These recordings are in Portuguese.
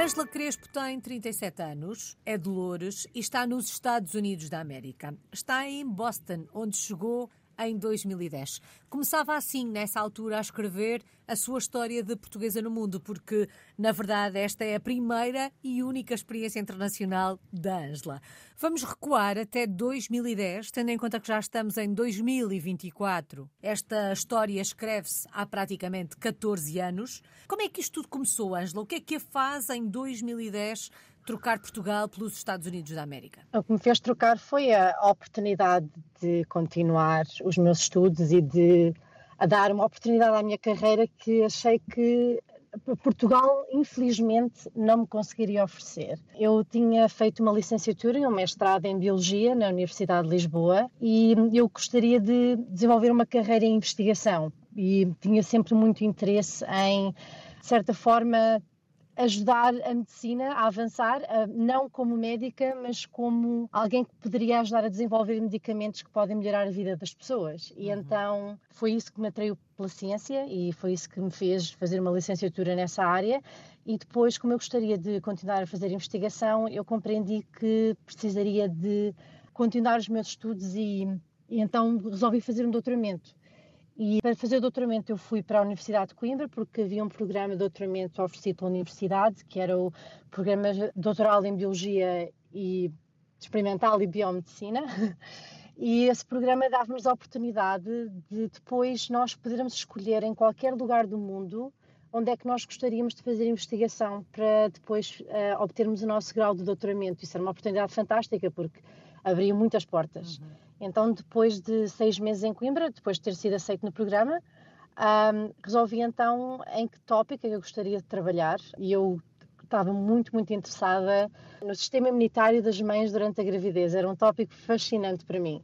Ângela Crespo tem 37 anos, é de Loures e está nos Estados Unidos da América. Está em Boston, onde chegou em 2010. Começava assim, nessa altura, a escrever a sua história de portuguesa no mundo, porque, na verdade, esta é a primeira e única experiência internacional da Ângela. Vamos recuar até 2010, tendo em conta que já estamos em 2024. Esta história escreve-se há praticamente 14 anos. Como é que isto tudo começou, Ângela? O que é que a faz em 2010 trocar Portugal pelos Estados Unidos da América? O que me fez trocar foi a oportunidade de continuar os meus estudos e de a dar uma oportunidade à minha carreira que achei que Portugal, infelizmente, não me conseguiria oferecer. Eu tinha feito uma licenciatura e um mestrado em Biologia na Universidade de Lisboa e eu gostaria de desenvolver uma carreira em investigação e tinha sempre muito interesse em, de certa forma, ajudar a medicina a avançar, não como médica, mas como alguém que poderia ajudar a desenvolver medicamentos que podem melhorar a vida das pessoas. E uhum. então foi isso que me atraiu pela ciência e foi isso que me fez fazer uma licenciatura nessa área. E depois, como eu gostaria de continuar a fazer investigação, eu compreendi que precisaria de continuar os meus estudos e, e então resolvi fazer um doutoramento. E para fazer o doutoramento eu fui para a Universidade de Coimbra porque havia um programa de doutoramento oferecido pela universidade, que era o programa doutoral em Biologia e Experimental e Biomedicina. E esse programa dava-nos a oportunidade de depois nós podermos escolher em qualquer lugar do mundo onde é que nós gostaríamos de fazer investigação para depois uh, obtermos o nosso grau de doutoramento. Isso era uma oportunidade fantástica porque abria muitas portas. Uhum. Então, depois de seis meses em Coimbra, depois de ter sido aceito no programa, um, resolvi então em que tópico é eu gostaria de trabalhar e eu estava muito, muito interessada no sistema imunitário das mães durante a gravidez. Era um tópico fascinante para mim.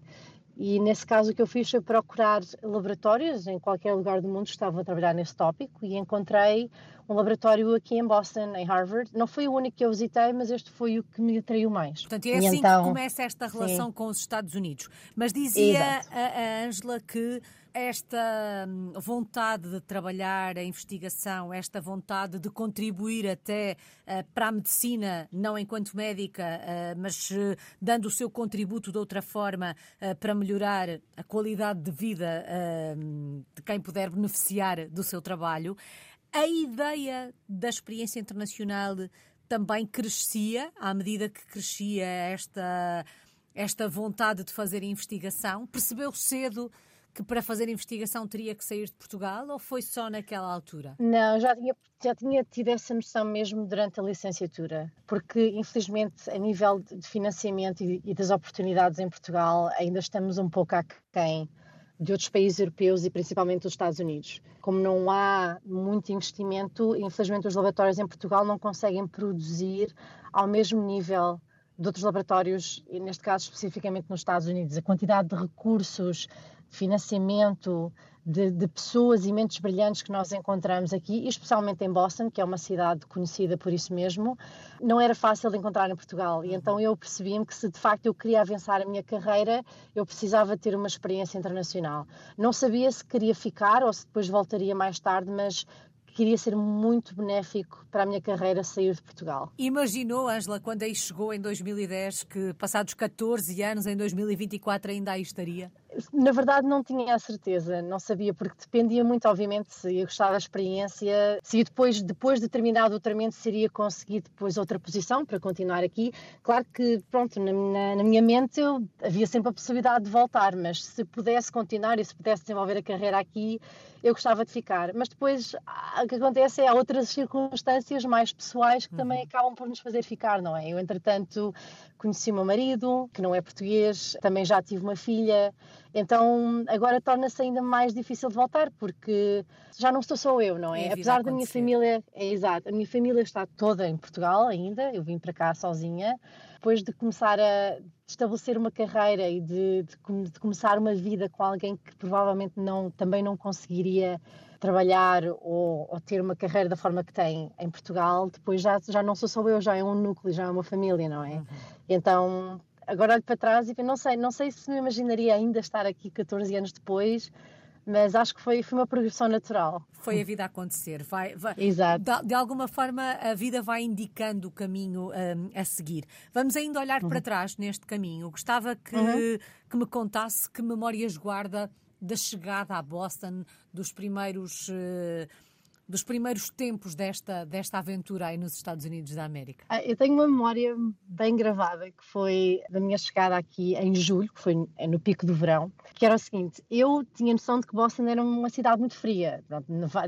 E nesse caso o que eu fiz foi procurar laboratórios em qualquer lugar do mundo que estavam a trabalhar nesse tópico e encontrei um laboratório aqui em Boston, em Harvard. Não foi o único que eu visitei, mas este foi o que me atraiu mais. Portanto, é assim então, que começa esta relação sim. com os Estados Unidos. Mas dizia a Ângela que esta hum, vontade de trabalhar a investigação, esta vontade de contribuir até uh, para a medicina, não enquanto médica, uh, mas uh, dando o seu contributo de outra forma para melhorar a qualidade de vida hum, de quem puder beneficiar do seu trabalho. A ideia da experiência internacional também crescia à medida que crescia esta, esta vontade de fazer investigação? Percebeu cedo que para fazer investigação teria que sair de Portugal ou foi só naquela altura? Não, já tinha, já tinha tido essa noção mesmo durante a licenciatura, porque infelizmente a nível de financiamento e, das oportunidades em Portugal ainda estamos um pouco aquém de outros países europeus e principalmente dos Estados Unidos. Como não há muito investimento, infelizmente os laboratórios em Portugal não conseguem produzir ao mesmo nível de outros laboratórios, e neste caso especificamente nos Estados Unidos. A quantidade de recursos, financiamento, de, de, pessoas e mentes brilhantes que nós encontramos aqui, especialmente em Boston, que é uma cidade conhecida por isso mesmo, não era fácil de encontrar em Portugal. E então eu percebi-me que se de facto eu queria avançar a minha carreira, eu precisava ter uma experiência internacional. Não sabia se queria ficar ou se depois voltaria mais tarde, mas queria ser muito benéfico para a minha carreira sair de Portugal. Imaginou, Ângela, quando aí chegou em 2010, que passados 14 anos, em 2024, ainda aí estaria? Na verdade, não tinha a certeza, não sabia, porque dependia muito, obviamente, se eu gostava da experiência, se depois, depois de terminar o doutoramento, seria conseguir depois outra posição para continuar aqui. Claro que, pronto, na, na, na, minha mente eu, havia sempre a possibilidade de voltar, mas se pudesse continuar e se pudesse desenvolver a carreira aqui, eu gostava de ficar. Mas depois o que acontece é há outras circunstâncias mais pessoais que uhum. também acabam por nos fazer ficar, não é? Eu, entretanto, conheci o meu marido, que não é português, também já tive uma filha, então agora torna-se ainda mais difícil de voltar, porque já não sou só eu, não é? é Apesar da minha família, é exato, a minha família está toda em Portugal ainda, eu vim para cá sozinha, depois de começar a estabelecer uma carreira e de, de, de começar uma vida com alguém que provavelmente não, também não conseguiria trabalhar ou, ou, ter uma carreira da forma que tem em Portugal, depois já, já não sou só eu, já é um núcleo, já é uma família, não é? Uhum. Então, agora olho para trás e não sei, não sei se me imaginaria ainda estar aqui 14 anos depois, mas acho que foi, foi uma progressão natural. Foi a vida a acontecer. Vai, vai, Exato. De, de, alguma forma, a vida vai indicando o caminho um, a seguir. Vamos ainda olhar uhum. para trás neste caminho. Gostava que, uhum. que me contasse que memórias guarda da chegada a Boston, dos primeiros. Uh, dos primeiros tempos desta, desta aventura aí nos Estados Unidos da América? Ah, eu tenho uma memória bem gravada, que foi da minha chegada aqui em julho, que foi no pico do verão, que era o seguinte, eu tinha noção de que Boston era uma cidade muito fria,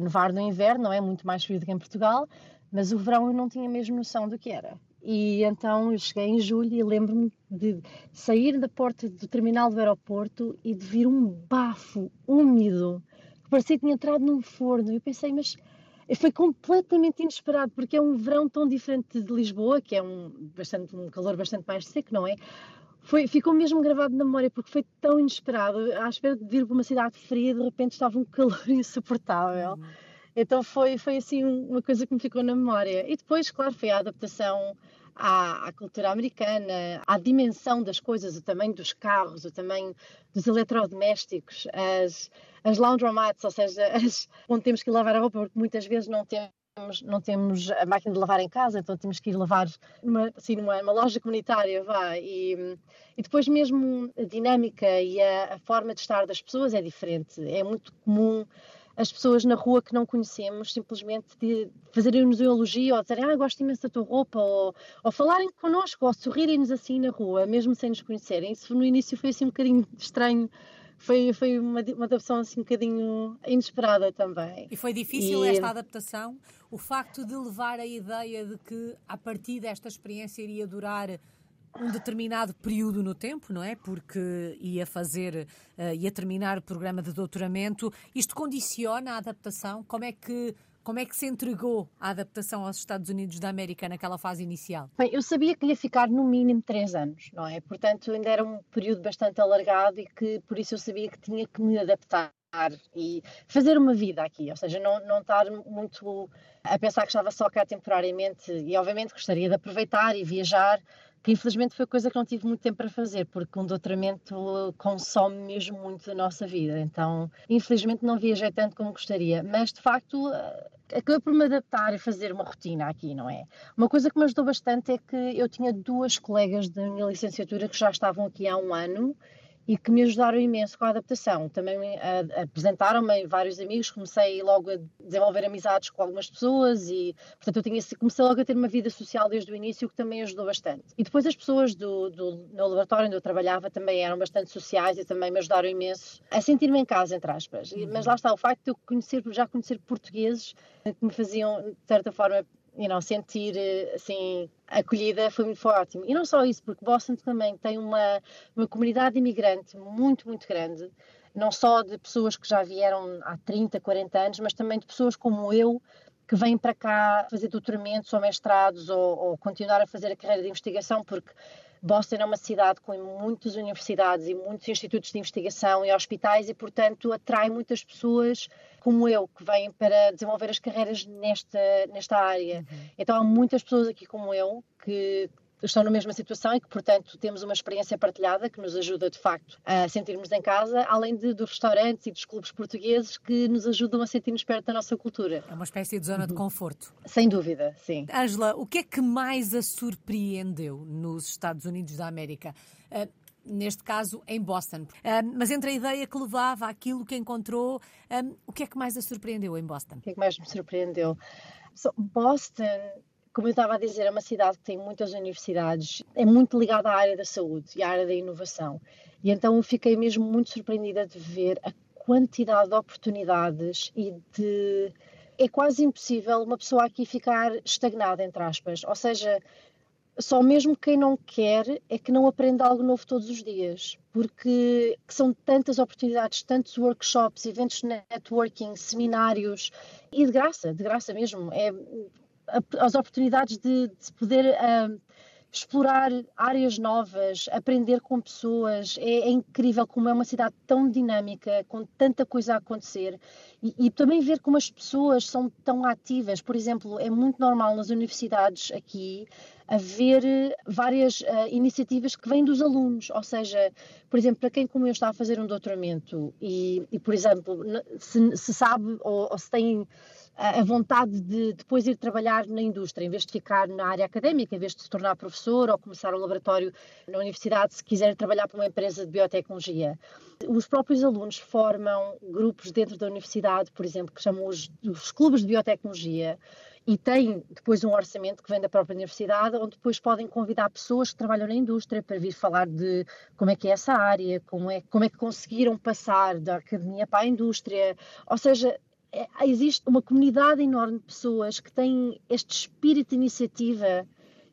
nevar no inverno, não é muito mais frio do que em Portugal, mas o verão eu não tinha mesmo noção do que era. E então eu cheguei em julho e lembro-me de sair da porta do terminal do aeroporto e de vir um bafo úmido que parecia que tinha entrado num forno. Eu pensei, mas foi completamente inesperado, porque é um verão tão diferente de Lisboa, que é um, bastante, um calor bastante mais seco, não é? Foi, ficou mesmo gravado na memória, porque foi tão inesperado. À espera de vir para uma cidade fria, de repente estava um calor insuportável. Uhum. Então foi, foi assim uma coisa que me ficou na memória. E depois, claro, foi a adaptação à, à, cultura americana, à dimensão das coisas, o tamanho dos carros, o tamanho dos eletrodomésticos, as, as laundromats, ou seja, as, onde temos que lavar a roupa, porque muitas vezes não temos não temos a máquina de lavar em casa, então temos que ir lavar numa, assim, numa, loja comunitária, vá, e, e, depois mesmo a dinâmica e a, a, forma de estar das pessoas é diferente. É muito comum as pessoas na rua que não conhecemos simplesmente de fazerem-nos um elogio ou dizerem, ah, gosto imenso da tua roupa, ou, ou falarem connosco, ou sorrirem-nos assim na rua, mesmo sem nos conhecerem. Isso no início foi assim um bocadinho estranho foi, foi uma, uma adaptação assim um bocadinho inesperada também. E foi difícil e... esta adaptação? O facto de levar a ideia de que a partir desta experiência iria durar um determinado período no tempo, não é? Porque ia fazer, uh, ia terminar o programa de doutoramento. Isto condiciona a adaptação? Como é que como é que se entregou a adaptação aos Estados Unidos da América naquela fase inicial? Bem, eu sabia que ia ficar no mínimo três anos, não é? Portanto, ainda era um período bastante alargado e que por isso eu sabia que tinha que me adaptar e fazer uma vida aqui, ou seja, não, não estar muito a pensar que estava só cá temporariamente e obviamente gostaria de aproveitar e viajar que infelizmente foi coisa que não tive muito tempo para fazer, porque um doutoramento consome mesmo muito da nossa vida. Então, infelizmente, não viajei tanto como gostaria, mas de facto eh, acabei por me adaptar e fazer uma rotina aqui, não é? Uma coisa que me ajudou bastante é que eu tinha duas colegas da minha licenciatura que já estavam aqui há um ano e que me ajudaram imenso com a adaptação. Também apresentaram-me vários amigos, comecei logo a desenvolver amizades com algumas pessoas e, portanto, eu tinha, comecei logo a ter uma vida social desde o início, o que também ajudou bastante. E depois as pessoas do, do, no laboratório onde eu trabalhava também eram bastante sociais e também me ajudaram imenso a sentir-me em casa, entre aspas. Uhum. Mas lá está, o facto de eu conhecer, já conhecer portugueses que me faziam, de certa forma, you know, sentir assim acolhida foi muito foi ótimo. E não só isso, porque Boston também tem uma, uma comunidade imigrante muito, muito grande, não só de pessoas que já vieram há 30, 40 anos, mas também de pessoas como eu que vêm para cá fazer doutoramentos ou mestrados ou, ou continuar a fazer a carreira de investigação, porque Boston é uma cidade com muitas universidades e muitos institutos de investigação e hospitais e, portanto, atrai muitas pessoas como eu, que vêm para desenvolver as carreiras nesta, nesta área. Uhum. Então, há muitas pessoas aqui como eu que estão na mesma situação e que, portanto, temos uma experiência partilhada que nos ajuda, de facto, a sentirmos em casa, além de, dos restaurantes e dos clubes portugueses que nos ajudam a sentir-nos perto da nossa cultura. É uma espécie de zona de uhum. conforto. Sem dúvida, sim. Ângela, o que é que mais a surpreendeu nos Estados Unidos da América? Uh, neste caso em Boston. Uh, mas entre a ideia que levava aquilo que encontrou, um, o que é que mais a surpreendeu em Boston? O que é que mais me surpreendeu? So, Boston como eu estava a dizer, é uma cidade que tem muitas universidades, é muito ligada à área da saúde e à área da inovação. E então eu fiquei mesmo muito surpreendida de ver a quantidade de oportunidades e de. É quase impossível uma pessoa aqui ficar estagnada, entre aspas. Ou seja, só mesmo quem não quer é que não aprende algo novo todos os dias, porque são tantas oportunidades, tantos workshops, eventos de networking, seminários, e de graça, de graça mesmo. É, as oportunidades de, de poder uh, explorar áreas novas, aprender com pessoas. É, é, incrível como é uma cidade tão dinâmica, com tanta coisa a acontecer. E, e, também ver como as pessoas são tão ativas. Por exemplo, é muito normal nas universidades aqui haver várias uh, iniciativas que vêm dos alunos. Ou seja, por exemplo, para quem como eu está a fazer um doutoramento e, e por exemplo, se, se sabe ou, ou se tem a vontade de depois ir trabalhar na indústria, em vez de ficar na área académica, em vez de se tornar professor ou começar um laboratório na universidade, se quiser trabalhar para uma empresa de biotecnologia. Os próprios alunos formam grupos dentro da universidade, por exemplo, que chamam os, os clubes de biotecnologia, e têm depois um orçamento que vem da própria universidade, onde depois podem convidar pessoas que trabalham na indústria para vir falar de como é que é essa área, como é, como é que conseguiram passar da academia para a indústria. Ou seja, existe uma comunidade enorme de pessoas que têm este espírito de iniciativa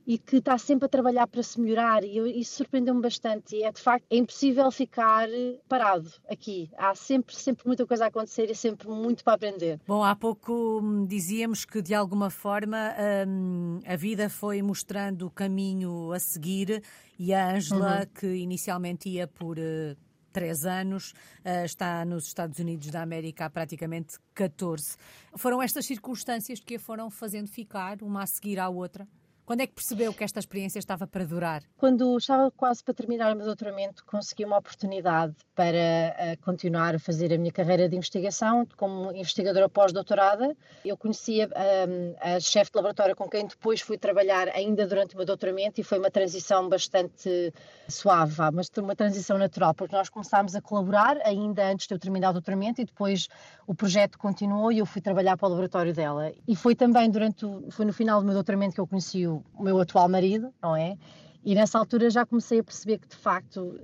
e que está sempre a trabalhar para se melhorar e eu, isso surpreendeu-me bastante. E é de facto é impossível ficar parado aqui. Há sempre sempre muita coisa a acontecer e sempre muito para aprender. Bom há pouco hum, dizíamos que de alguma forma hum, a vida foi mostrando o caminho a seguir e a Ângela uhum. que inicialmente ia por uh, três anos, uh, está nos Estados Unidos da América há praticamente 14. Foram estas circunstâncias que a foram fazendo ficar, uma a seguir à outra? Quando é que percebeu que esta experiência estava para durar? Quando estava quase para terminar o meu doutoramento, consegui uma oportunidade para uh, continuar a fazer a minha carreira de investigação como investigadora pós-doutorada. Eu conhecia um, a chefe de laboratório com quem depois fui trabalhar ainda durante o meu doutoramento e foi uma transição bastante suave, mas uma transição natural, porque nós começámos a colaborar ainda antes de eu terminar o doutoramento e depois o projeto continuou e eu fui trabalhar para o laboratório dela. E foi também durante foi no final do meu doutoramento que eu conheci o o meu atual marido, não é? E nessa altura já comecei a perceber que, de facto,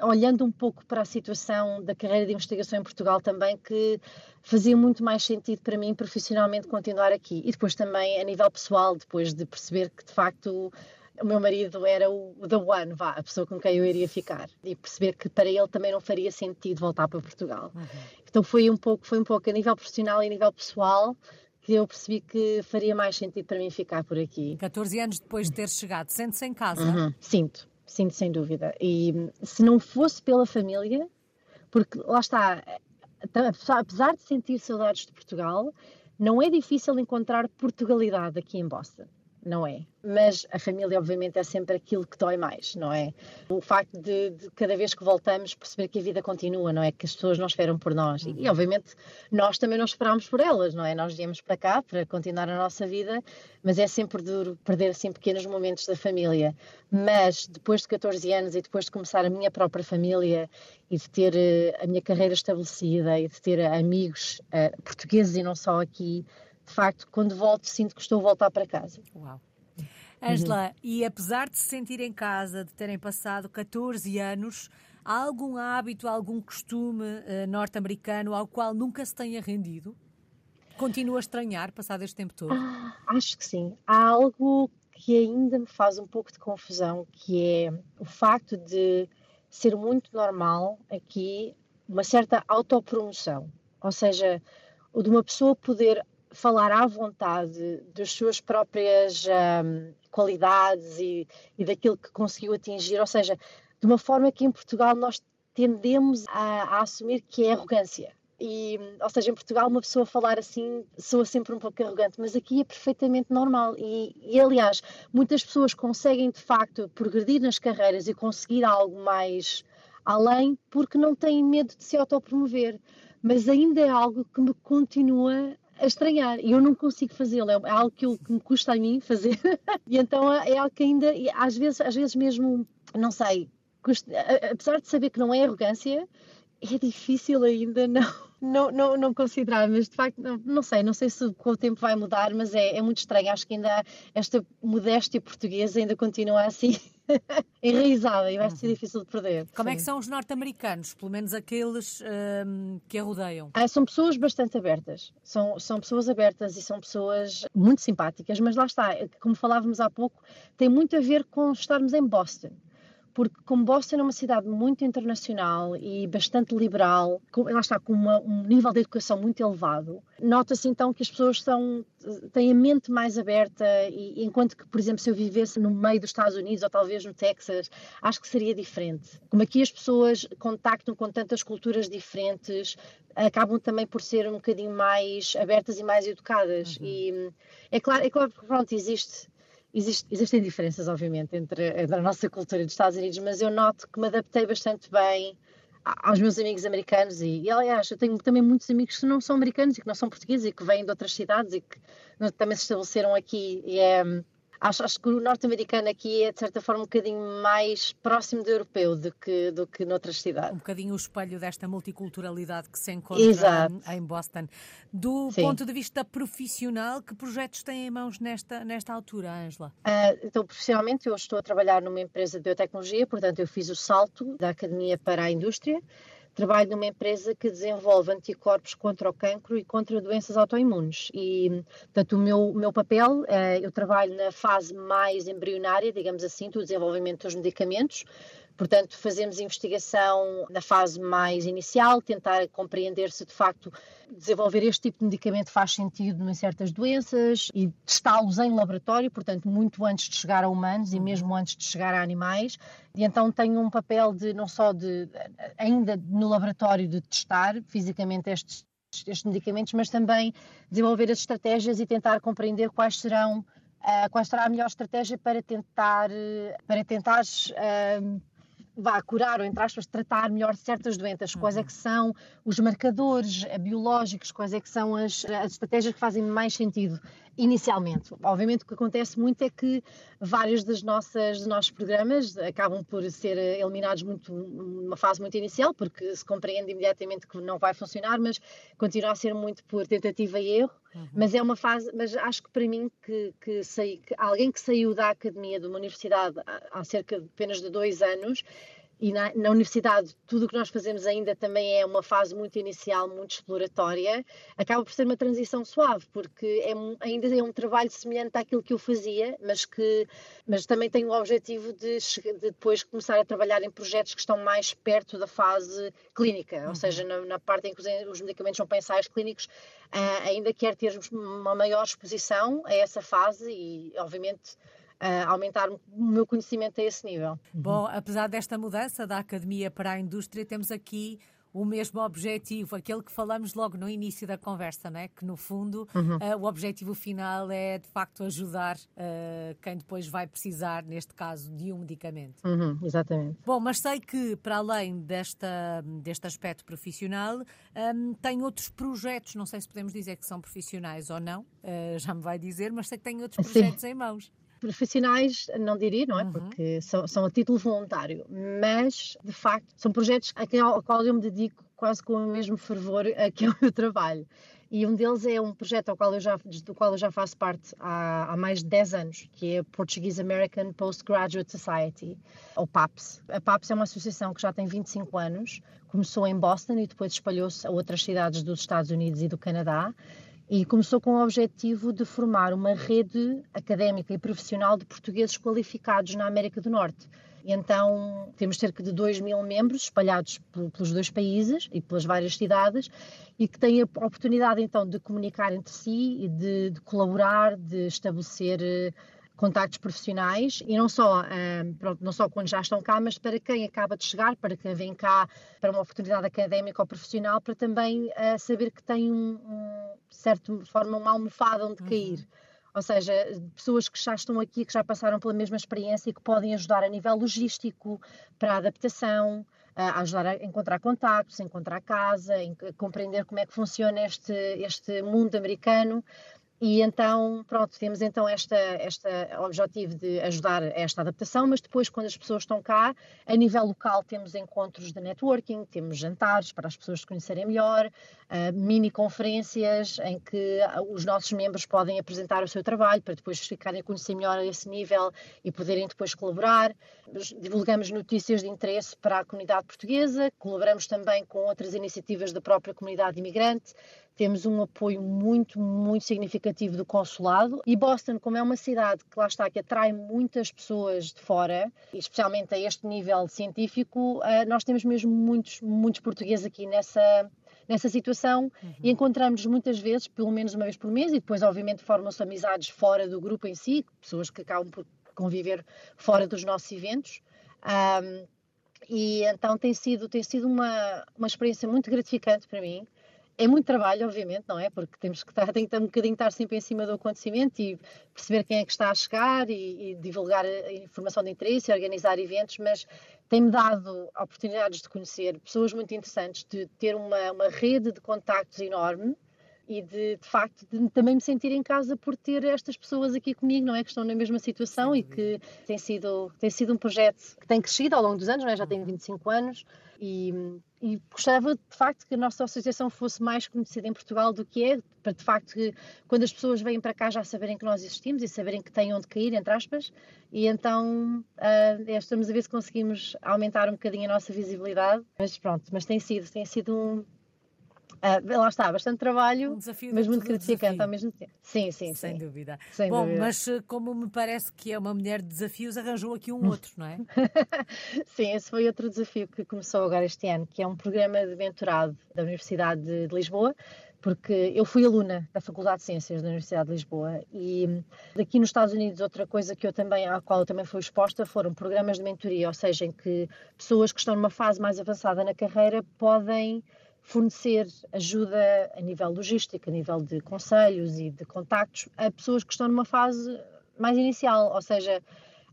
olhando um pouco para a situação da carreira de investigação em Portugal também, que fazia muito mais sentido para mim profissionalmente continuar aqui. E depois também a nível pessoal, depois de perceber que, de facto, o meu marido era o the one, vá, a pessoa com quem eu iria ficar. E perceber que para ele também não faria sentido voltar para Portugal. Uhum. Então foi um pouco, foi um pouco a nível profissional e a nível pessoal que eu percebi que faria mais sentido para mim ficar por aqui. 14 anos depois de ter chegado, sente-se em casa? Uhum. Sinto, sinto sem dúvida. E se não fosse pela família, porque lá está, apesar de sentir saudades de Portugal, não é difícil encontrar Portugalidade aqui em Boston não é? Mas a família, obviamente, é sempre aquilo que dói mais, não é? O facto de, de, cada vez que voltamos perceber que a vida continua, não é? Que as pessoas não esperam por nós. E, e, obviamente, nós também não esperamos por elas, não é? Nós viemos para cá para continuar a nossa vida, mas é sempre duro perder, assim, pequenos momentos da família. Mas depois de 14 anos e depois de começar a minha própria família e de ter uh, a minha carreira estabelecida e de ter amigos uh, portugueses e não só aqui, de facto, quando volto, sinto que estou a voltar para casa. Uau! Angela, uhum. e apesar de se sentir em casa, de terem passado 14 anos, há algum hábito, algum costume uh, norte-americano ao qual nunca se tenha rendido? Continua a estranhar, passado este tempo todo? Ah, acho que sim. Há algo que ainda me faz um pouco de confusão, que é o facto de ser muito normal aqui uma certa autopromoção. Ou seja, o de uma pessoa poder falar à vontade das suas próprias um, qualidades e, e daquilo que conseguiu atingir, ou seja, de uma forma que em Portugal nós tendemos a, a assumir que é arrogância. E, ou seja, em Portugal uma pessoa falar assim soa sempre um pouco arrogante, mas aqui é perfeitamente normal. E, e, aliás, muitas pessoas conseguem de facto progredir nas carreiras e conseguir algo mais além porque não têm medo de se autopromover. Mas ainda é algo que me continua a estranhar. E eu não consigo fazê-lo, é algo que, eu, que, me custa a mim fazer. E então é algo que ainda, às vezes, às vezes mesmo, não sei, custa, apesar de saber que não é arrogância, é difícil ainda não, não, não, não considerar, mas de facto, não, não sei, não sei se com o tempo vai mudar, mas é, é muito estranho, acho que ainda esta modéstia portuguesa ainda continua assim enraizada e vai ser uhum. difícil de perder. Como Sim. é que são os norte-americanos, pelo menos aqueles um, que a rodeiam? Ah, são pessoas bastante abertas, são, são pessoas abertas e são pessoas muito simpáticas, mas lá está, como falávamos há pouco, tem muito a ver com estarmos em Boston porque como Boston é uma cidade muito internacional e bastante liberal, com, lá está com uma, um nível de educação muito elevado, nota-se então que as pessoas são, têm a mente mais aberta e enquanto que, por exemplo, se eu vivesse no meio dos Estados Unidos ou talvez no Texas, acho que seria diferente. Como aqui as pessoas contactam com tantas culturas diferentes, acabam também por ser um bocadinho mais abertas e mais educadas. Uhum. E é claro, é claro que pronto, existe Existe, existem diferenças, obviamente, entre, entre, a nossa cultura dos Estados Unidos, mas eu noto que me adaptei bastante bem aos meus amigos americanos e, e, aliás, eu tenho também muitos amigos que não são americanos e que não são portugueses e que vêm de outras cidades e que também se estabeleceram aqui e é, acho, acho que o norte-americano aqui é, de certa forma, um bocadinho mais próximo do europeu do que, do que noutras cidades. Um bocadinho o espelho desta multiculturalidade que se encontra Exato. em Boston. Do Sim. ponto de vista profissional, que projetos têm em mãos nesta, nesta altura, Ângela? Uh, então, profissionalmente, eu estou a trabalhar numa empresa de biotecnologia, portanto, eu fiz o salto da academia para a indústria. Trabalho numa empresa que desenvolve anticorpos contra o cancro e contra doenças autoimunes. E, portanto, o meu, meu papel, é, eu trabalho na fase mais embrionária, digamos assim, do desenvolvimento dos medicamentos. Portanto, fazemos investigação na fase mais inicial, tentar compreender se de facto desenvolver este tipo de medicamento faz sentido em certas doenças e testá-los em laboratório, portanto, muito antes de chegar a humanos e uhum. mesmo antes de chegar a animais. E então tenho um papel de não só de ainda no laboratório de testar fisicamente estes, estes medicamentos, mas também desenvolver as estratégias e tentar compreender quais serão uh, qual será a melhor estratégia para tentar para tentar uh, vá curar ou, entre aspas, tratar melhor certas doenças, quais é uhum. que são os marcadores biológicos, quais é que são as, as estratégias que fazem mais sentido inicialmente. Obviamente o que acontece muito é que vários das nossas, dos nossos programas acabam por ser eliminados muito numa fase muito inicial, porque se compreende imediatamente que não vai funcionar, mas continua a ser muito por tentativa e erro. Uhum. Mas é uma fase, mas acho que para mim que, que, sei, que alguém que saiu da academia de uma universidade há, há cerca de apenas de dois anos e na, na, universidade tudo o que nós fazemos ainda também é uma fase muito inicial, muito exploratória, acaba por ser uma transição suave, porque é, ainda é um trabalho semelhante àquilo que eu fazia, mas que mas também tem o objetivo de, de depois começar a trabalhar em projetos que estão mais perto da fase clínica, uhum. ou seja, na, na, parte em que os medicamentos são para ensaios clínicos, uh, ainda quer ter uma maior exposição a essa fase e, obviamente, uh, aumentar o meu conhecimento a esse nível. Bom, apesar desta mudança da academia para a indústria, temos aqui o mesmo objetivo, aquele que falamos logo no início da conversa, não é? que no fundo uhum. uh, o objetivo final é de facto ajudar uh, quem depois vai precisar, neste caso, de um medicamento. Uhum, exatamente. Bom, mas sei que para além desta, deste aspecto profissional, um, tem outros projetos, não sei se podemos dizer que são profissionais ou não, uh, já me vai dizer, mas sei que tem outros projetos Sim. em mãos profissionais, não diria, não é? Uhum. Porque são, são a título voluntário, mas de facto são projetos a quem, ao qual eu me dedico quase com o mesmo fervor a que eu trabalho. E um deles é um projeto ao qual eu já, do qual eu já faço parte há, há mais de 10 anos, que é a Portuguese American Postgraduate Society, ou PAPS. A PAPS é uma associação que já tem 25 anos, começou em Boston e depois espalhou-se a outras cidades dos Estados Unidos e do Canadá e começou com o objetivo de formar uma rede académica e profissional de portugueses qualificados na América do Norte. Então temos cerca de 2 mil membros espalhados pelos dois países e pelas várias cidades e que têm a oportunidade então de comunicar entre si e de, de colaborar, de estabelecer eh, contactos profissionais e não só, um, pronto, não só quando já estão cá, mas para quem acaba de chegar, para quem vem cá para uma oportunidade académica ou profissional, para também uh, saber que tem um, um, de certa forma uma almofada onde uhum. cair. Ou seja, pessoas que já estão aqui, que já passaram pela mesma experiência e que podem ajudar a nível logístico, para a adaptação, a ajudar a encontrar contactos, a encontrar casa, a compreender como é que funciona este, este mundo americano e então, pronto, temos então esta, esta objetivo de ajudar a esta adaptação, mas depois, quando as pessoas estão cá, a nível local, temos encontros de networking, temos jantares para as pessoas se conhecerem melhor, uh, mini conferências em que os nossos membros podem apresentar o seu trabalho para depois ficarem a conhecer melhor a esse nível e poderem depois colaborar. Divulgamos notícias de interesse para a comunidade portuguesa, colaboramos também com outras iniciativas da própria comunidade imigrante temos um apoio muito, muito significativo do consulado. E Boston, como é uma cidade que lá está, que atrai muitas pessoas de fora, especialmente a este nível científico, uh, nós temos mesmo muitos, muitos portugueses aqui nessa, nessa situação uhum. e encontramos muitas vezes, pelo menos uma vez por mês, e depois, obviamente, formam-se amizades fora do grupo em si, pessoas que acabam por conviver fora dos nossos eventos. Um, e então tem sido, tem sido uma, uma experiência muito gratificante para mim. É muito trabalho, obviamente, não é? Porque temos que estar, tem que um bocadinho estar sempre em cima do acontecimento e perceber quem é que está a chegar e, e divulgar a informação de interesse, organizar eventos, mas tem-me dado oportunidades de conhecer pessoas muito interessantes, de ter uma, uma rede de contactos enorme e de, de facto de também me sentir em casa por ter estas pessoas aqui comigo, não é? Que estão na mesma situação e que tem sido, tem sido um projeto que tem crescido ao longo dos anos, não é? já tenho 25 uhum. anos e, e gostava de facto que a nossa associação fosse mais conhecida em Portugal do que é, para de facto que quando as pessoas vêm para cá já saberem que nós existimos e saberem que têm onde cair, entre aspas, e então uh, estamos a ver se conseguimos aumentar um bocadinho a nossa visibilidade, mas pronto, mas tem sido, tem sido um, Uh, lá está, bastante trabalho, um mas muito gratificante ao mesmo tempo. Sim, sim, Sem sim. dúvida. Sem Bom, dúvida. mas eh, como me parece que é uma mulher de desafios, arranjou aqui um outro, não é? sim, esse foi outro desafio que começou agora este ano, que é um programa de mentorado da Universidade de, de Lisboa, porque eu fui aluna da Faculdade de Ciências da Universidade de Lisboa e aqui nos Estados Unidos outra coisa que eu também à qual eu também fui exposta foram programas de mentoria, ou seja, em que pessoas que estão numa fase mais avançada na carreira podem fornecer ajuda a nível logístico, a nível de conselhos e de contactos a pessoas que estão numa fase mais inicial, ou seja,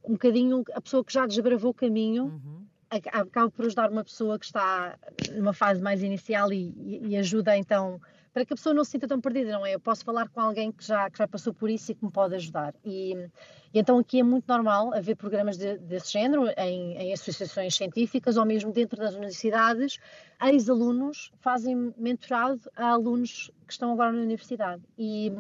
um bocadinho a pessoa que já desbravou o caminho uhum. acaba por ajudar uma pessoa que está numa fase mais inicial e, e ajuda então para que a pessoa não se sinta tão perdida, não é? Eu posso falar com alguém que já, que já passou por isso e que me pode ajudar. E, e então aqui é muito normal haver programas de, desse género em, em, associações científicas ou mesmo dentro das universidades. Ex-alunos fazem mentorado a alunos que estão agora na universidade. E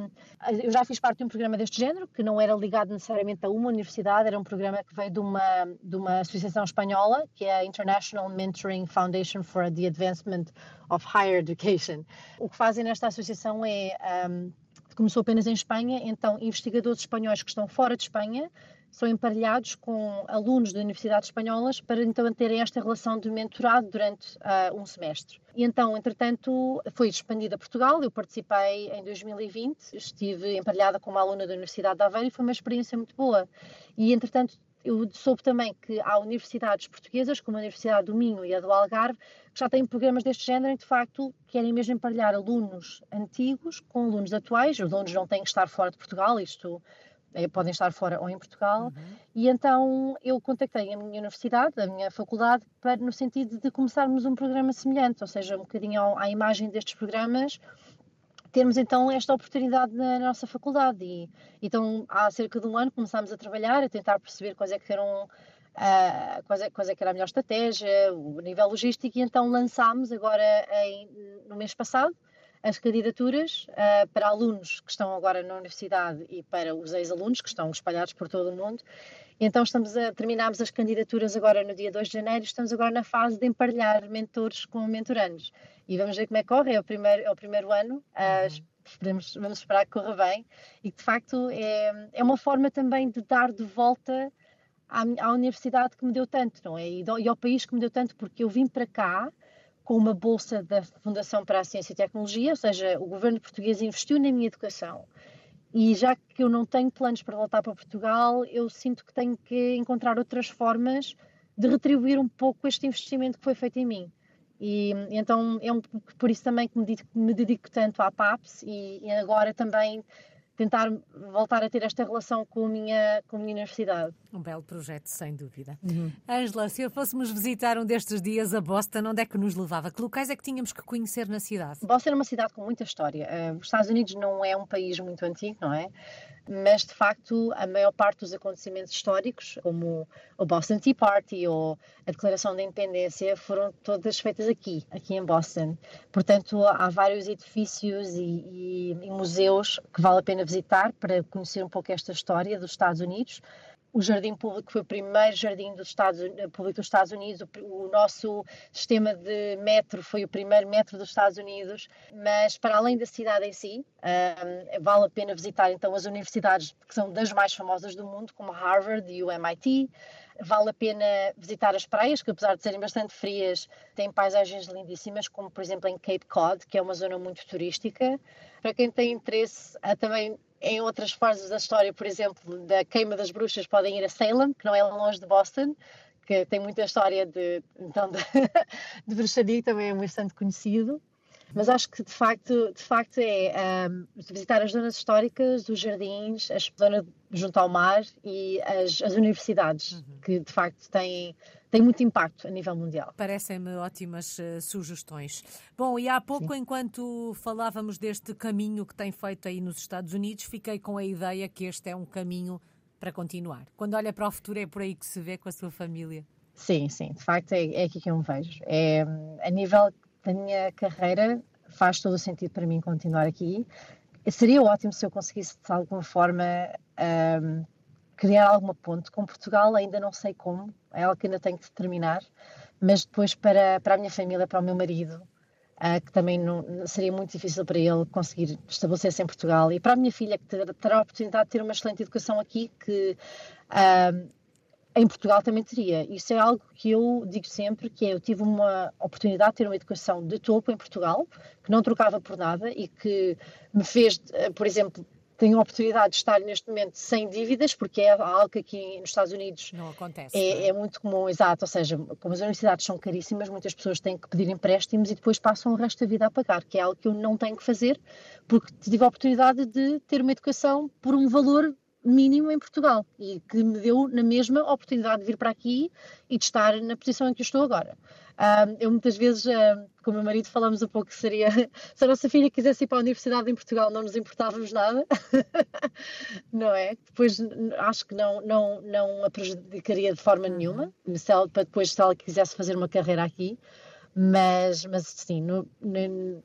eh, eu já fiz parte de um programa deste género, que não era ligado necessariamente a uma universidade, era um programa que veio de uma, de uma associação espanhola, que é a International Mentoring Foundation for the Advancement of Higher Education. O que fazem nesta associação é. Um, começou apenas em Espanha, então investigadores espanhóis que estão fora de Espanha são emparelhados com alunos de universidades espanholas para então terem esta relação de mentorado durante uh, um semestre. E então, entretanto, foi expandida a Portugal, eu participei em 2020, estive emparelhada com uma aluna da Universidade de Aveiro e foi uma experiência muito boa. E, entretanto, eu soube também que há universidades portuguesas, como a Universidade do Minho e a do Algarve, que já têm programas deste género e, de facto, querem mesmo emparelhar alunos antigos com alunos atuais. Os alunos não têm que estar fora de Portugal, isto podem estar fora ou em Portugal. Uhum. E então eu contactei a minha universidade, a minha faculdade, para, no sentido de começarmos um programa semelhante, ou seja, um bocadinho à imagem destes programas termos então esta oportunidade na nossa faculdade. E, então, há cerca de um ano começámos a trabalhar, a tentar perceber quais é que eram uh, quais, é, quais é que era a melhor estratégia, o nível logístico, e então lançámos agora em, no mês passado as candidaturas uh, para alunos que estão agora na universidade e para os ex-alunos que estão espalhados por todo o mundo. Então estamos a terminamos as candidaturas agora no dia 2 de janeiro, estamos agora na fase de emparelhar mentores com mentorandos e vamos ver como é que corre, é o primeiro, é o primeiro ano, uh, esperemos, vamos esperar que corra bem e de facto é, é uma forma também de dar de volta à, à universidade que me deu tanto, não é? E, do, e ao país que me deu tanto, porque eu vim para cá com uma bolsa da Fundação para a Ciência e Tecnologia, ou seja, o governo português investiu na minha educação. E já que eu não tenho planos para voltar para Portugal, eu sinto que tenho que encontrar outras formas de retribuir um pouco este investimento que foi feito em mim. E então é um, por isso também que me dedico, me dedico tanto à PAPS e, e, agora também tentar voltar a ter esta relação com a minha, com a minha universidade. Um belo projeto, sem dúvida. Uhum. Angela, se fôssemos visitar um destes dias a Boston, onde é que nos levava? Que locais é que tínhamos que conhecer na cidade? Boston é uma cidade com muita história. Uh, os Estados Unidos não é um país muito antigo, não é? mas de facto a maior parte dos acontecimentos históricos, como o Boston Tea Party ou a Declaração da Independência, foram todas feitas aqui, aqui em Boston. Portanto, há vários edifícios e, e, e museus que vale a pena visitar para conhecer um pouco esta história dos Estados Unidos. O jardim público foi o primeiro jardim dos Estados, público dos Estados Unidos, o, o, nosso sistema de metro foi o primeiro metro dos Estados Unidos, mas para além da cidade em si, um, vale a pena visitar então as universidades que são das mais famosas do mundo, como Harvard e o MIT, vale a pena visitar as praias, que apesar de serem bastante frias, têm paisagens lindíssimas, como por exemplo em Cape Cod, que é uma zona muito turística. Para quem tem interesse também em outras fases da história, por exemplo, da queima das bruxas, podem ir a Salem, que não é longe de Boston, que tem muita história de, então, de, de bruxaria, também é bastante conhecido. Mas acho que de facto, de facto é um, visitar as zonas históricas, os jardins, a zona junto ao mar e as, as universidades, uhum. que de facto têm, têm muito impacto a nível mundial. Parecem-me ótimas uh, sugestões. Bom, e há pouco, Sim. enquanto falávamos deste caminho que tem feito aí nos Estados Unidos, fiquei com a ideia que este é um caminho para continuar. Quando olha para o futuro, é por aí que se vê com a sua família. Sim, sim, de facto é, é aqui que eu me vejo. É, a nível da minha carreira, faz todo o sentido para mim continuar aqui. Seria ótimo se eu conseguisse, de alguma forma, um, criar alguma ponte com Portugal, ainda não sei como, é algo que ainda tenho que determinar, mas depois para, para a minha família, para o meu marido, Uh, que também não, seria muito difícil para ele conseguir estabelecer-se em Portugal. E para a minha filha, que terá a oportunidade de ter uma excelente educação aqui, que uh, em Portugal também teria. Isso é algo que eu digo sempre, que é, eu tive uma oportunidade de ter uma educação de topo em Portugal, que não trocava por nada e que me fez, eh, por exemplo, tenho a oportunidade de estar neste momento sem dívidas, porque é algo que aqui nos Estados Unidos não acontece, é, é? é, muito comum, exato, ou seja, como as universidades são caríssimas, muitas pessoas têm que pedir empréstimos e depois passam o resto da vida a pagar, que é algo que eu não tenho que fazer, porque tive a oportunidade de ter uma educação por um valor mínimo em Portugal e que me deu na mesma oportunidade de vir para aqui e de estar na posição em que eu estou agora. Uh, eu muitas vezes, uh, com o meu marido, falamos um pouco que seria se a nossa filha quisesse ir para a universidade em Portugal, não nos importávamos nada, não é? Depois acho que não, não, não a prejudicaria de forma uhum. nenhuma, se ela, para depois se ela quisesse fazer uma carreira aqui, mas, mas sim, no, no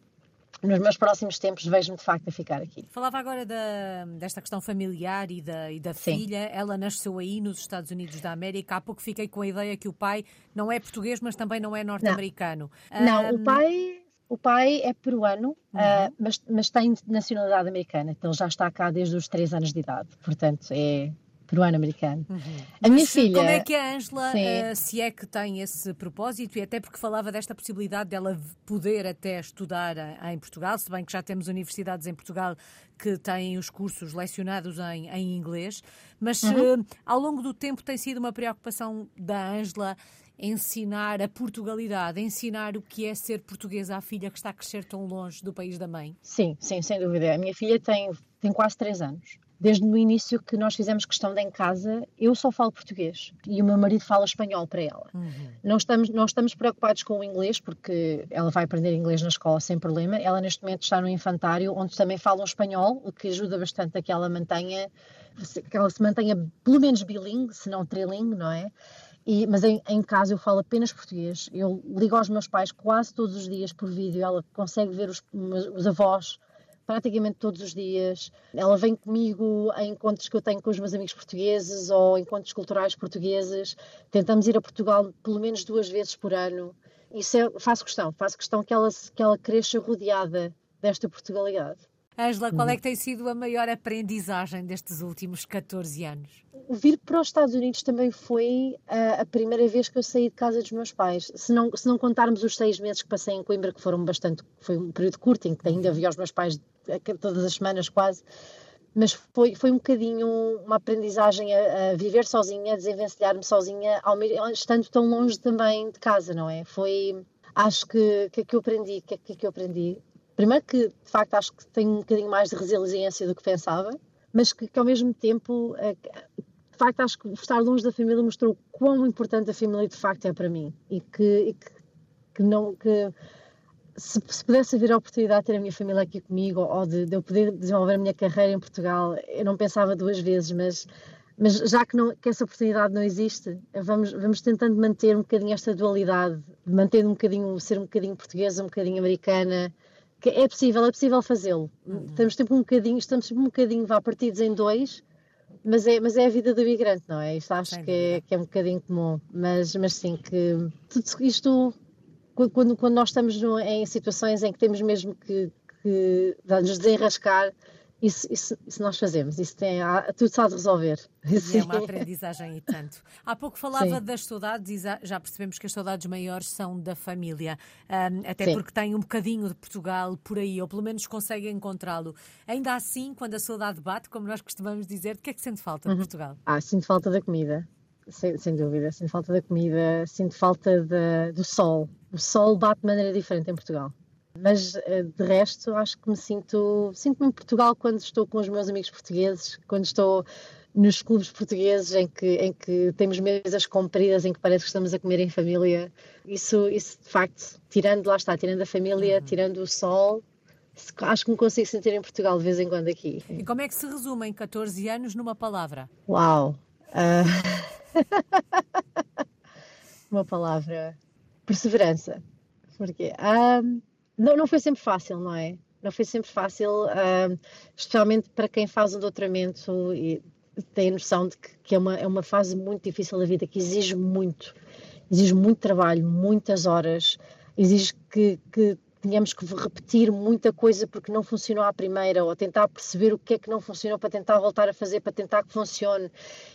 nos meus próximos tempos vejo-me de facto a ficar aqui. Falava agora da, desta questão familiar e da, e da filha. Ela nasceu aí nos Estados Unidos da América. Há pouco fiquei com a ideia que o pai não é português, mas também não é norte-americano. Não, não um... o pai. O pai é peruano, uhum. uh, mas, mas tem nacionalidade americana, então ele já está cá desde os 3 anos de idade, portanto é, peruano-americano. Uhum. A minha filha. Como é que a Ângela, uh, se é que tem esse propósito, e até porque falava desta possibilidade dela poder até estudar em Portugal, se bem que já temos universidades em Portugal que têm os cursos lecionados em, em inglês, mas uhum. uh, ao longo do tempo tem sido uma preocupação da Ângela ensinar a Portugalidade, ensinar o que é ser portuguesa à filha que está a crescer tão longe do país da mãe? Sim, sim, sem dúvida. A minha filha tem, tem quase três anos desde o início que nós fizemos questão de em casa, eu só falo português e o meu marido fala espanhol para ela. Uhum. Não, estamos, não estamos preocupados com o inglês, porque ela vai aprender inglês na escola sem problema. Ela neste momento está no infantário, onde também falam espanhol, o que ajuda bastante a que ela mantenha, que ela se mantenha pelo menos bilingue, se não trilingue, não é? E, mas em, em, casa eu falo apenas português. Eu ligo aos meus pais quase todos os dias por vídeo. Ela consegue ver os, os avós praticamente todos os dias. Ela vem comigo a encontros que eu tenho com os meus amigos portugueses ou encontros culturais portugueses. Tentamos ir a Portugal pelo menos duas vezes por ano. Isso é, faço questão, faço questão que ela, que ela cresça rodeada desta Portugalidade. Ângela, qual é uhum. que tem sido a maior aprendizagem destes últimos 14 anos? Vir para os Estados Unidos também foi a, a, primeira vez que eu saí de casa dos meus pais. Se não, se não contarmos os seis meses que passei em Coimbra, que foram bastante, foi um período curto, em que ainda via os meus pais todas as semanas quase, mas foi, foi um bocadinho uma aprendizagem a, a viver sozinha, a desenvencilhar-me sozinha, ao, estando tão longe também de casa, não é? Foi, acho que, que, que eu aprendi, que, que, que eu aprendi? Primeiro que, de facto, acho que tenho um bocadinho mais de resiliência do que pensava, mas que, que ao mesmo tempo, eh, de facto, acho que estar longe da família mostrou quão importante a família de facto é para mim e que, e que, que não que se, se, pudesse haver a oportunidade de ter a minha família aqui comigo ou de, de, eu poder desenvolver a minha carreira em Portugal, eu não pensava duas vezes, mas, mas já que, não, que essa oportunidade não existe, vamos, vamos tentando manter um bocadinho esta dualidade, manter um bocadinho, ser um bocadinho portuguesa, um bocadinho americana, que é possível, é possível fazê-lo. Uhum. Estamos sempre um bocadinho, estamos sempre um bocadinho, vá partidos em dois, mas, é, mas é a vida do imigrante, não é? Isto acho que é, que é um bocadinho comum, mas, mas sim, que tudo isto, quando, quando nós estamos em situações em que temos mesmo que, que nos desenrascar, isso, isso, isso, nós fazemos, isso tem, tudo de resolver. É uma aprendizagem e tanto. Há pouco falava Sim. das saudades e já percebemos que as saudades maiores são da família, um, até Sim. porque tem um bocadinho de Portugal por aí, ou pelo menos consegue encontrá-lo. Ainda assim, quando a saudade bate, como nós costumamos dizer, de que é que sente falta de uhum. Portugal? Ah, sinto falta da comida. Sem, sem, dúvida, sinto falta da comida, sinto falta de, do sol. O sol bate de maneira diferente em Portugal. Mas eh, de resto, acho que me sinto, sinto-me em Portugal quando estou com os meus amigos portugueses, quando estou nos clubes portugueses em que, em que temos mesas compridas, em que parece que estamos a comer em família. Isso, isso de facto, tirando, lá está, tirando a família, uhum. tirando o sol, acho que me consigo sentir em Portugal de vez em quando aqui. E como é que se resume em 14 anos numa palavra? Uau! Uh... Uma palavra. Perseverança. Porque. Um não, não foi sempre fácil, não é? Não foi sempre fácil, uh, especialmente para quem faz um doutoramento e tem a noção de que, que, é, uma, é uma fase muito difícil da vida, que exige muito, exige muito trabalho, muitas horas, exige que, que tenhamos que repetir muita coisa porque não funcionou à primeira, ou tentar perceber o que é que não funcionou para tentar voltar a fazer, para tentar que funcione.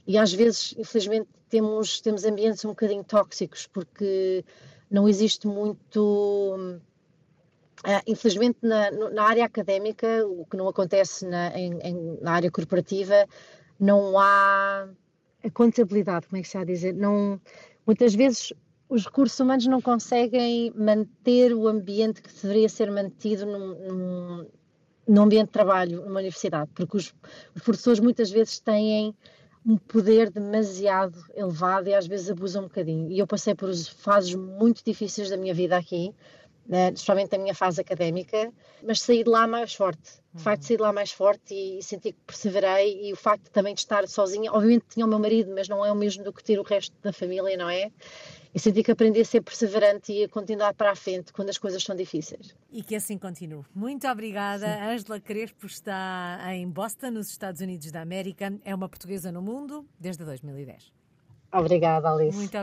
E às vezes, infelizmente, temos, temos ambientes um bocadinho tóxicos, porque não existe muito Uh, infelizmente, na, na, área académica, o que não acontece na, em, em, na área corporativa, não há a contabilidade, como é que se há a dizer? Não, muitas vezes os recursos humanos não conseguem manter o ambiente que deveria ser mantido num, num, num ambiente de trabalho numa universidade, porque os, os professores muitas vezes têm um poder demasiado elevado e às vezes abusam um bocadinho. E eu passei por fases muito difíceis da minha vida aqui, né, especialmente na minha fase académica, mas saí de lá mais forte. De facto, saí de lá mais forte e, senti que perseverei. E o facto também de estar sozinha, obviamente tinha o meu marido, mas não é o mesmo do que ter o resto da família, não é? E senti que aprendi a ser perseverante e a continuar para a frente quando as coisas são difíceis. E que assim continue. Muito obrigada. Ângela Crespo está em Boston, nos Estados Unidos da América. É uma portuguesa no mundo desde 2010. Obrigada, Alice. Muito